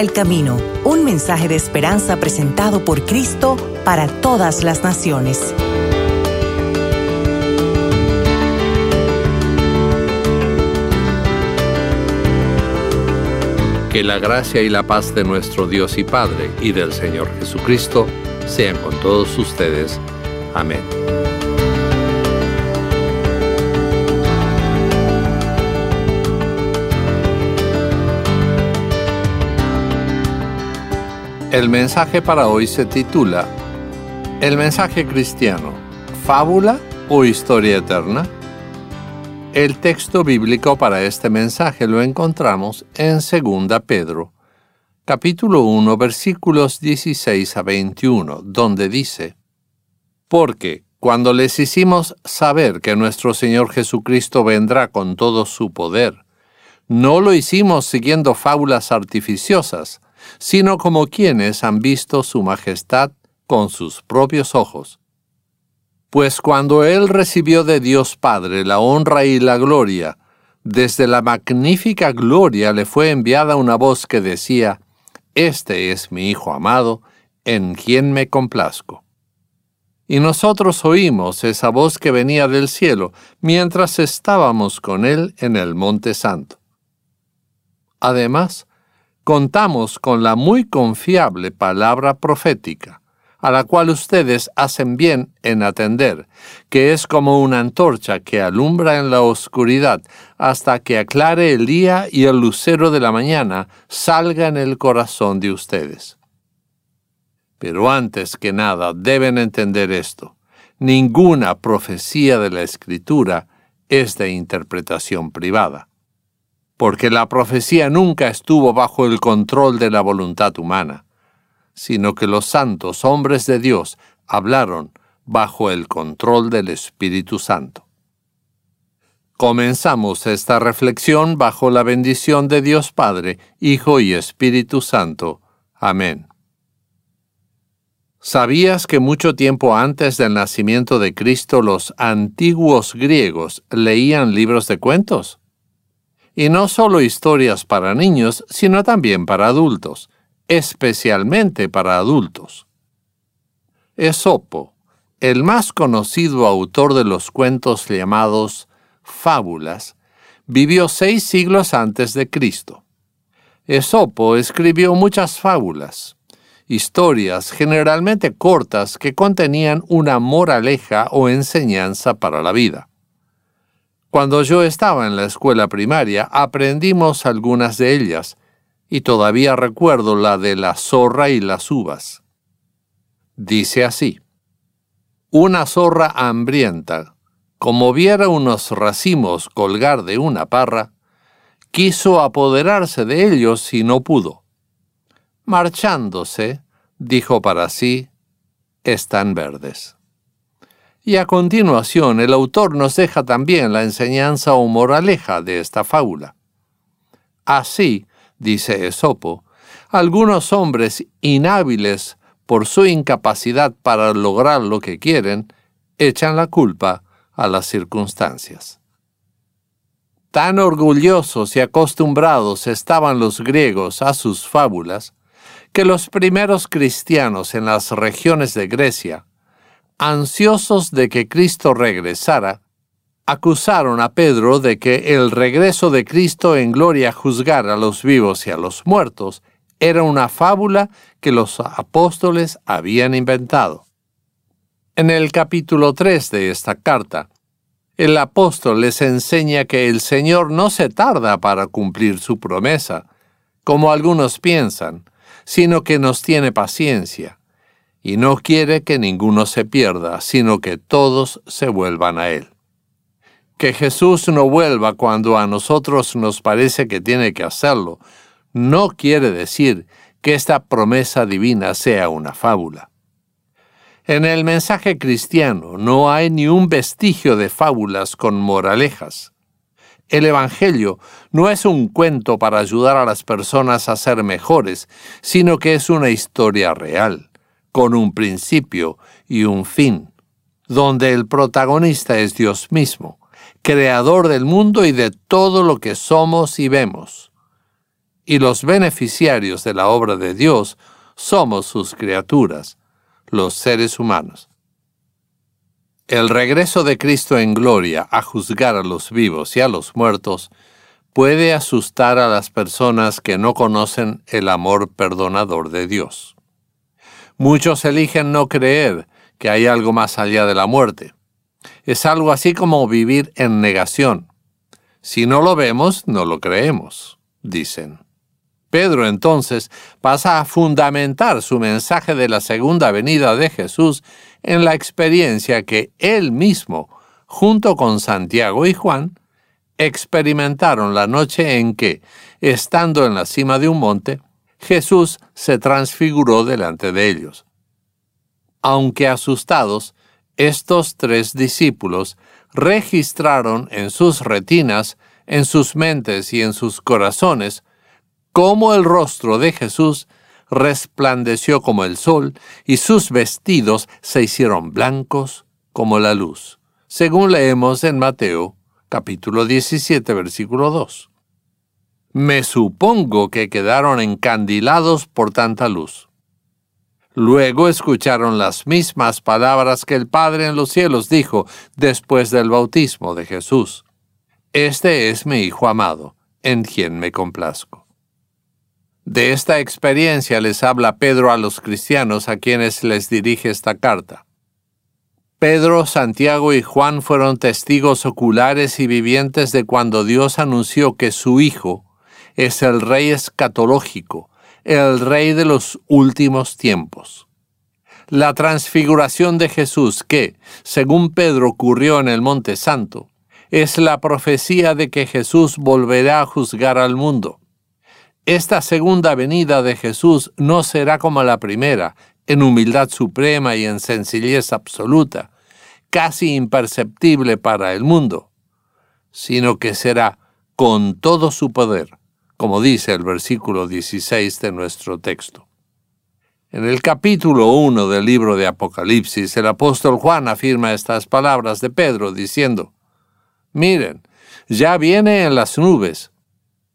El Camino, un mensaje de esperanza presentado por Cristo para todas las naciones. Que la gracia y la paz de nuestro Dios y Padre y del Señor Jesucristo sean con todos ustedes. Amén. El mensaje para hoy se titula El mensaje cristiano, fábula o historia eterna. El texto bíblico para este mensaje lo encontramos en 2 Pedro, capítulo 1, versículos 16 a 21, donde dice, Porque cuando les hicimos saber que nuestro Señor Jesucristo vendrá con todo su poder, no lo hicimos siguiendo fábulas artificiosas, sino como quienes han visto su majestad con sus propios ojos. Pues cuando él recibió de Dios Padre la honra y la gloria, desde la magnífica gloria le fue enviada una voz que decía, Este es mi Hijo amado, en quien me complazco. Y nosotros oímos esa voz que venía del cielo mientras estábamos con él en el Monte Santo. Además, contamos con la muy confiable palabra profética, a la cual ustedes hacen bien en atender, que es como una antorcha que alumbra en la oscuridad hasta que aclare el día y el lucero de la mañana salga en el corazón de ustedes. Pero antes que nada deben entender esto. Ninguna profecía de la Escritura es de interpretación privada porque la profecía nunca estuvo bajo el control de la voluntad humana, sino que los santos hombres de Dios hablaron bajo el control del Espíritu Santo. Comenzamos esta reflexión bajo la bendición de Dios Padre, Hijo y Espíritu Santo. Amén. ¿Sabías que mucho tiempo antes del nacimiento de Cristo los antiguos griegos leían libros de cuentos? Y no solo historias para niños, sino también para adultos, especialmente para adultos. Esopo, el más conocido autor de los cuentos llamados fábulas, vivió seis siglos antes de Cristo. Esopo escribió muchas fábulas, historias generalmente cortas que contenían una moraleja o enseñanza para la vida. Cuando yo estaba en la escuela primaria aprendimos algunas de ellas, y todavía recuerdo la de la zorra y las uvas. Dice así, una zorra hambrienta, como viera unos racimos colgar de una parra, quiso apoderarse de ellos y no pudo. Marchándose, dijo para sí, están verdes. Y a continuación el autor nos deja también la enseñanza o moraleja de esta fábula. Así, dice Esopo, algunos hombres inhábiles por su incapacidad para lograr lo que quieren, echan la culpa a las circunstancias. Tan orgullosos y acostumbrados estaban los griegos a sus fábulas, que los primeros cristianos en las regiones de Grecia ansiosos de que Cristo regresara, acusaron a Pedro de que el regreso de Cristo en gloria a juzgar a los vivos y a los muertos era una fábula que los apóstoles habían inventado. En el capítulo 3 de esta carta, el apóstol les enseña que el Señor no se tarda para cumplir su promesa, como algunos piensan, sino que nos tiene paciencia y no quiere que ninguno se pierda, sino que todos se vuelvan a Él. Que Jesús no vuelva cuando a nosotros nos parece que tiene que hacerlo, no quiere decir que esta promesa divina sea una fábula. En el mensaje cristiano no hay ni un vestigio de fábulas con moralejas. El Evangelio no es un cuento para ayudar a las personas a ser mejores, sino que es una historia real con un principio y un fin, donde el protagonista es Dios mismo, creador del mundo y de todo lo que somos y vemos. y los beneficiarios de la obra de Dios somos sus criaturas, los seres humanos. El regreso de Cristo en gloria a juzgar a los vivos y a los muertos puede asustar a las personas que no conocen el amor perdonador de Dios. Muchos eligen no creer que hay algo más allá de la muerte. Es algo así como vivir en negación. Si no lo vemos, no lo creemos, dicen. Pedro entonces pasa a fundamentar su mensaje de la segunda venida de Jesús en la experiencia que él mismo, junto con Santiago y Juan, experimentaron la noche en que, estando en la cima de un monte, Jesús se transfiguró delante de ellos. Aunque asustados, estos tres discípulos registraron en sus retinas, en sus mentes y en sus corazones cómo el rostro de Jesús resplandeció como el sol y sus vestidos se hicieron blancos como la luz, según leemos en Mateo capítulo 17 versículo 2. Me supongo que quedaron encandilados por tanta luz. Luego escucharon las mismas palabras que el Padre en los cielos dijo después del bautismo de Jesús. Este es mi Hijo amado, en quien me complazco. De esta experiencia les habla Pedro a los cristianos a quienes les dirige esta carta. Pedro, Santiago y Juan fueron testigos oculares y vivientes de cuando Dios anunció que su Hijo es el Rey escatológico, el Rey de los últimos tiempos. La transfiguración de Jesús que, según Pedro, ocurrió en el Monte Santo, es la profecía de que Jesús volverá a juzgar al mundo. Esta segunda venida de Jesús no será como la primera, en humildad suprema y en sencillez absoluta, casi imperceptible para el mundo, sino que será con todo su poder, como dice el versículo 16 de nuestro texto. En el capítulo 1 del libro de Apocalipsis, el apóstol Juan afirma estas palabras de Pedro, diciendo, Miren, ya viene en las nubes,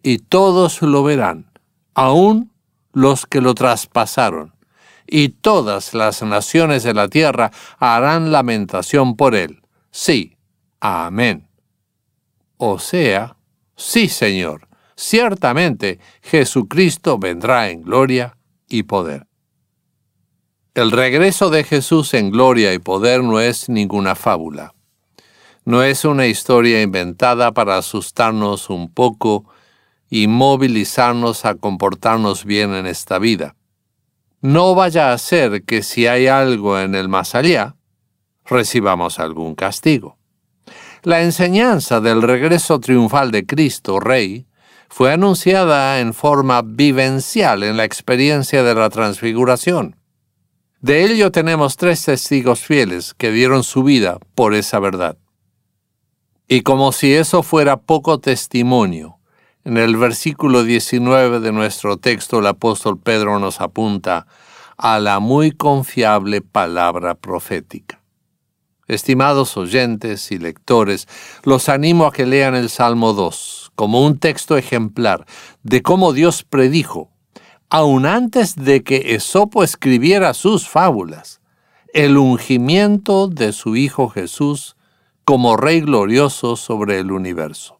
y todos lo verán, aun los que lo traspasaron, y todas las naciones de la tierra harán lamentación por él. Sí, amén. O sea, sí, Señor, ciertamente Jesucristo vendrá en gloria y poder. El regreso de Jesús en gloria y poder no es ninguna fábula. No es una historia inventada para asustarnos un poco y movilizarnos a comportarnos bien en esta vida. No vaya a ser que si hay algo en el más allá, recibamos algún castigo. La enseñanza del regreso triunfal de Cristo, Rey, fue anunciada en forma vivencial en la experiencia de la transfiguración. De ello tenemos tres testigos fieles que dieron su vida por esa verdad. Y como si eso fuera poco testimonio, en el versículo 19 de nuestro texto el apóstol Pedro nos apunta a la muy confiable palabra profética. Estimados oyentes y lectores, los animo a que lean el Salmo 2 como un texto ejemplar de cómo Dios predijo, aun antes de que Esopo escribiera sus fábulas, el ungimiento de su Hijo Jesús como Rey glorioso sobre el universo.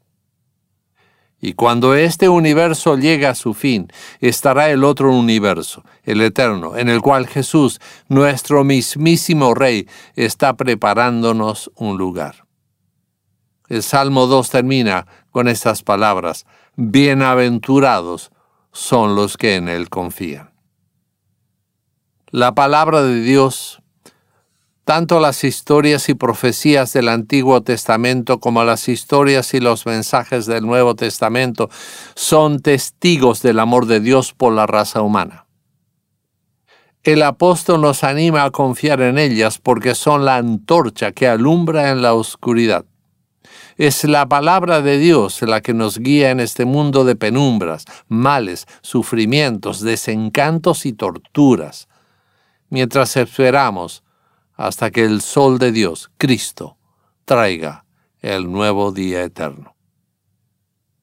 Y cuando este universo llegue a su fin, estará el otro universo, el eterno, en el cual Jesús, nuestro mismísimo Rey, está preparándonos un lugar. El Salmo 2 termina con estas palabras, Bienaventurados son los que en Él confían. La palabra de Dios tanto las historias y profecías del Antiguo Testamento como las historias y los mensajes del Nuevo Testamento son testigos del amor de Dios por la raza humana. El apóstol nos anima a confiar en ellas porque son la antorcha que alumbra en la oscuridad. Es la palabra de Dios la que nos guía en este mundo de penumbras, males, sufrimientos, desencantos y torturas, mientras esperamos hasta que el sol de Dios, Cristo, traiga el nuevo día eterno.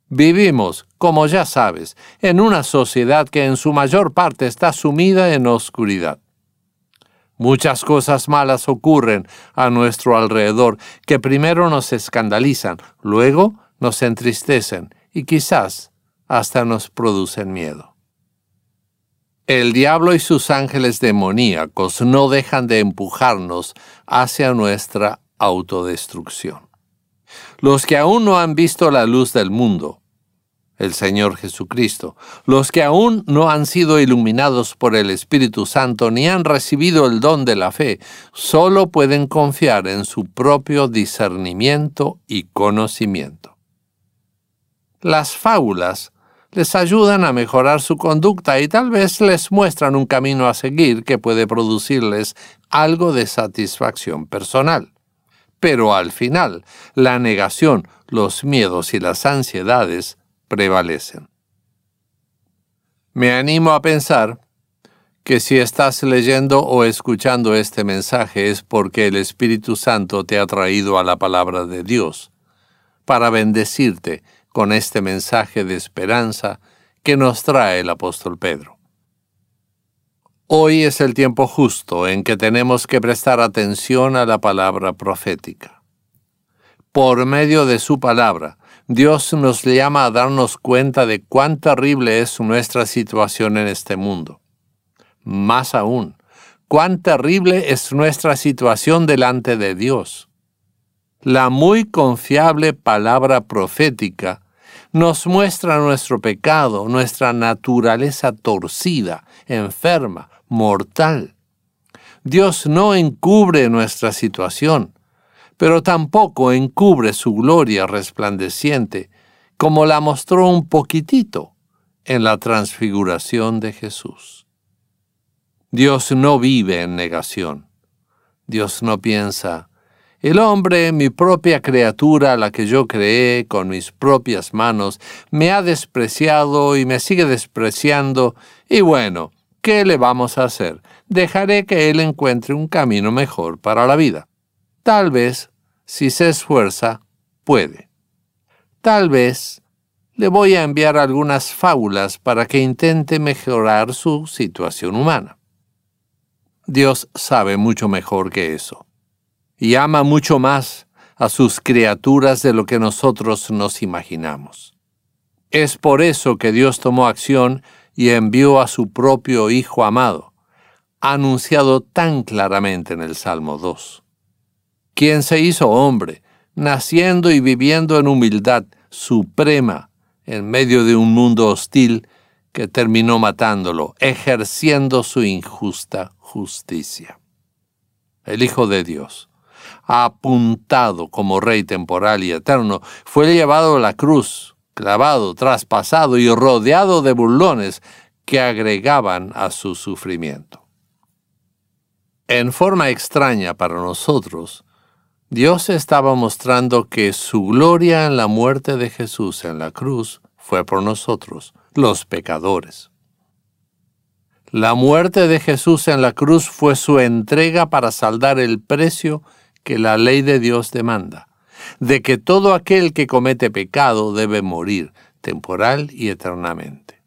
Vivimos, como ya sabes, en una sociedad que en su mayor parte está sumida en oscuridad. Muchas cosas malas ocurren a nuestro alrededor que primero nos escandalizan, luego nos entristecen y quizás hasta nos producen miedo. El diablo y sus ángeles demoníacos no dejan de empujarnos hacia nuestra autodestrucción. Los que aún no han visto la luz del mundo, el Señor Jesucristo, los que aún no han sido iluminados por el Espíritu Santo ni han recibido el don de la fe, solo pueden confiar en su propio discernimiento y conocimiento. Las fábulas les ayudan a mejorar su conducta y tal vez les muestran un camino a seguir que puede producirles algo de satisfacción personal. Pero al final, la negación, los miedos y las ansiedades prevalecen. Me animo a pensar que si estás leyendo o escuchando este mensaje es porque el Espíritu Santo te ha traído a la palabra de Dios para bendecirte con este mensaje de esperanza que nos trae el apóstol Pedro. Hoy es el tiempo justo en que tenemos que prestar atención a la palabra profética. Por medio de su palabra, Dios nos llama a darnos cuenta de cuán terrible es nuestra situación en este mundo. Más aún, cuán terrible es nuestra situación delante de Dios. La muy confiable palabra profética nos muestra nuestro pecado, nuestra naturaleza torcida, enferma, mortal. Dios no encubre nuestra situación, pero tampoco encubre su gloria resplandeciente, como la mostró un poquitito en la transfiguración de Jesús. Dios no vive en negación. Dios no piensa, el hombre, mi propia criatura, la que yo creé con mis propias manos, me ha despreciado y me sigue despreciando, y bueno, ¿qué le vamos a hacer? Dejaré que él encuentre un camino mejor para la vida. Tal vez, si se esfuerza, puede. Tal vez le voy a enviar algunas fábulas para que intente mejorar su situación humana. Dios sabe mucho mejor que eso y ama mucho más a sus criaturas de lo que nosotros nos imaginamos. Es por eso que Dios tomó acción y envió a su propio Hijo amado, anunciado tan claramente en el Salmo 2, quien se hizo hombre, naciendo y viviendo en humildad suprema en medio de un mundo hostil que terminó matándolo, ejerciendo su injusta justicia. El Hijo de Dios apuntado como rey temporal y eterno, fue llevado a la cruz, clavado, traspasado y rodeado de burlones que agregaban a su sufrimiento. En forma extraña para nosotros, Dios estaba mostrando que su gloria en la muerte de Jesús en la cruz fue por nosotros, los pecadores. La muerte de Jesús en la cruz fue su entrega para saldar el precio que la ley de Dios demanda, de que todo aquel que comete pecado debe morir, temporal y eternamente.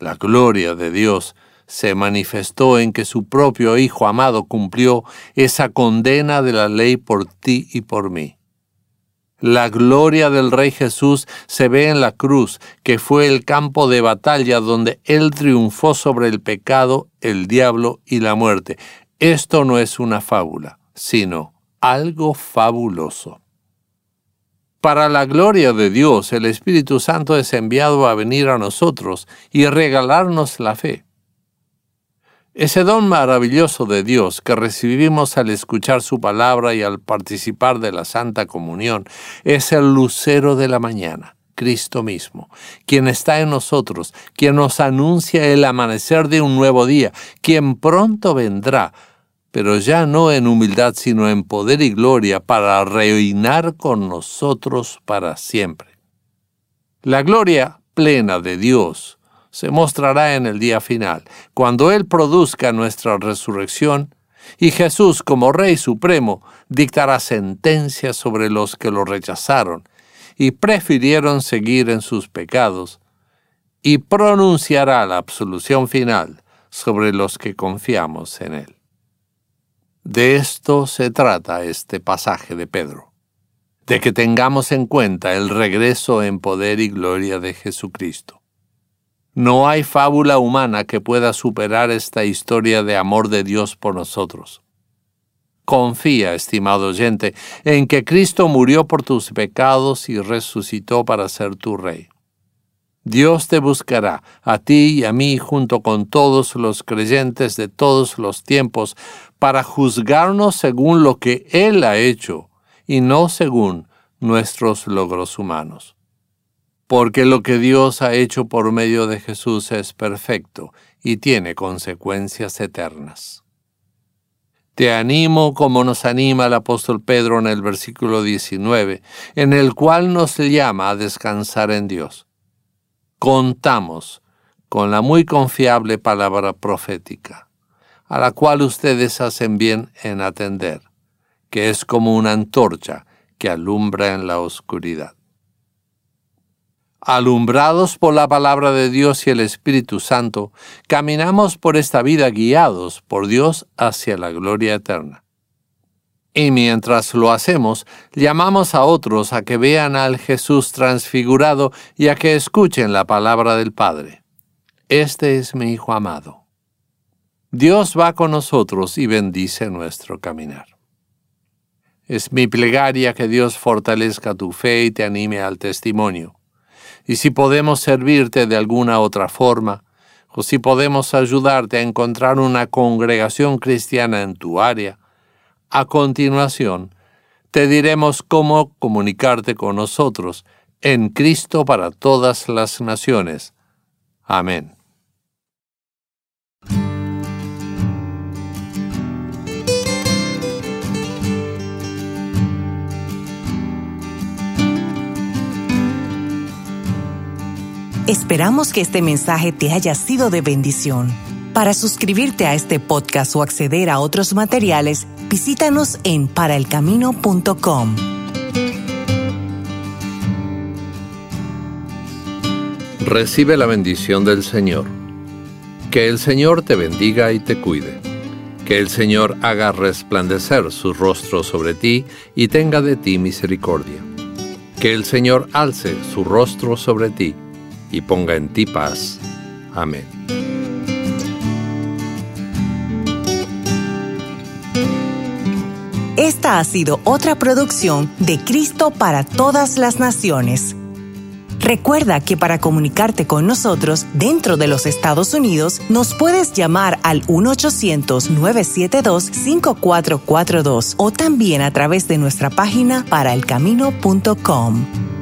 La gloria de Dios se manifestó en que su propio Hijo amado cumplió esa condena de la ley por ti y por mí. La gloria del Rey Jesús se ve en la cruz, que fue el campo de batalla donde Él triunfó sobre el pecado, el diablo y la muerte. Esto no es una fábula, sino algo fabuloso. Para la gloria de Dios, el Espíritu Santo es enviado a venir a nosotros y regalarnos la fe. Ese don maravilloso de Dios que recibimos al escuchar su palabra y al participar de la Santa Comunión es el lucero de la mañana, Cristo mismo, quien está en nosotros, quien nos anuncia el amanecer de un nuevo día, quien pronto vendrá pero ya no en humildad, sino en poder y gloria, para reinar con nosotros para siempre. La gloria plena de Dios se mostrará en el día final, cuando Él produzca nuestra resurrección, y Jesús como Rey Supremo dictará sentencia sobre los que lo rechazaron, y prefirieron seguir en sus pecados, y pronunciará la absolución final sobre los que confiamos en Él. De esto se trata este pasaje de Pedro, de que tengamos en cuenta el regreso en poder y gloria de Jesucristo. No hay fábula humana que pueda superar esta historia de amor de Dios por nosotros. Confía, estimado oyente, en que Cristo murió por tus pecados y resucitó para ser tu Rey. Dios te buscará, a ti y a mí, junto con todos los creyentes de todos los tiempos, para juzgarnos según lo que Él ha hecho y no según nuestros logros humanos. Porque lo que Dios ha hecho por medio de Jesús es perfecto y tiene consecuencias eternas. Te animo como nos anima el apóstol Pedro en el versículo 19, en el cual nos llama a descansar en Dios contamos con la muy confiable palabra profética, a la cual ustedes hacen bien en atender, que es como una antorcha que alumbra en la oscuridad. Alumbrados por la palabra de Dios y el Espíritu Santo, caminamos por esta vida guiados por Dios hacia la gloria eterna. Y mientras lo hacemos, llamamos a otros a que vean al Jesús transfigurado y a que escuchen la palabra del Padre. Este es mi Hijo amado. Dios va con nosotros y bendice nuestro caminar. Es mi plegaria que Dios fortalezca tu fe y te anime al testimonio. Y si podemos servirte de alguna otra forma, o si podemos ayudarte a encontrar una congregación cristiana en tu área, a continuación, te diremos cómo comunicarte con nosotros en Cristo para todas las naciones. Amén. Esperamos que este mensaje te haya sido de bendición. Para suscribirte a este podcast o acceder a otros materiales, visítanos en paraelcamino.com. Recibe la bendición del Señor. Que el Señor te bendiga y te cuide. Que el Señor haga resplandecer su rostro sobre ti y tenga de ti misericordia. Que el Señor alce su rostro sobre ti y ponga en ti paz. Amén. Esta ha sido otra producción de Cristo para todas las naciones. Recuerda que para comunicarte con nosotros dentro de los Estados Unidos nos puedes llamar al 1-800-972-5442 o también a través de nuestra página paraelcamino.com.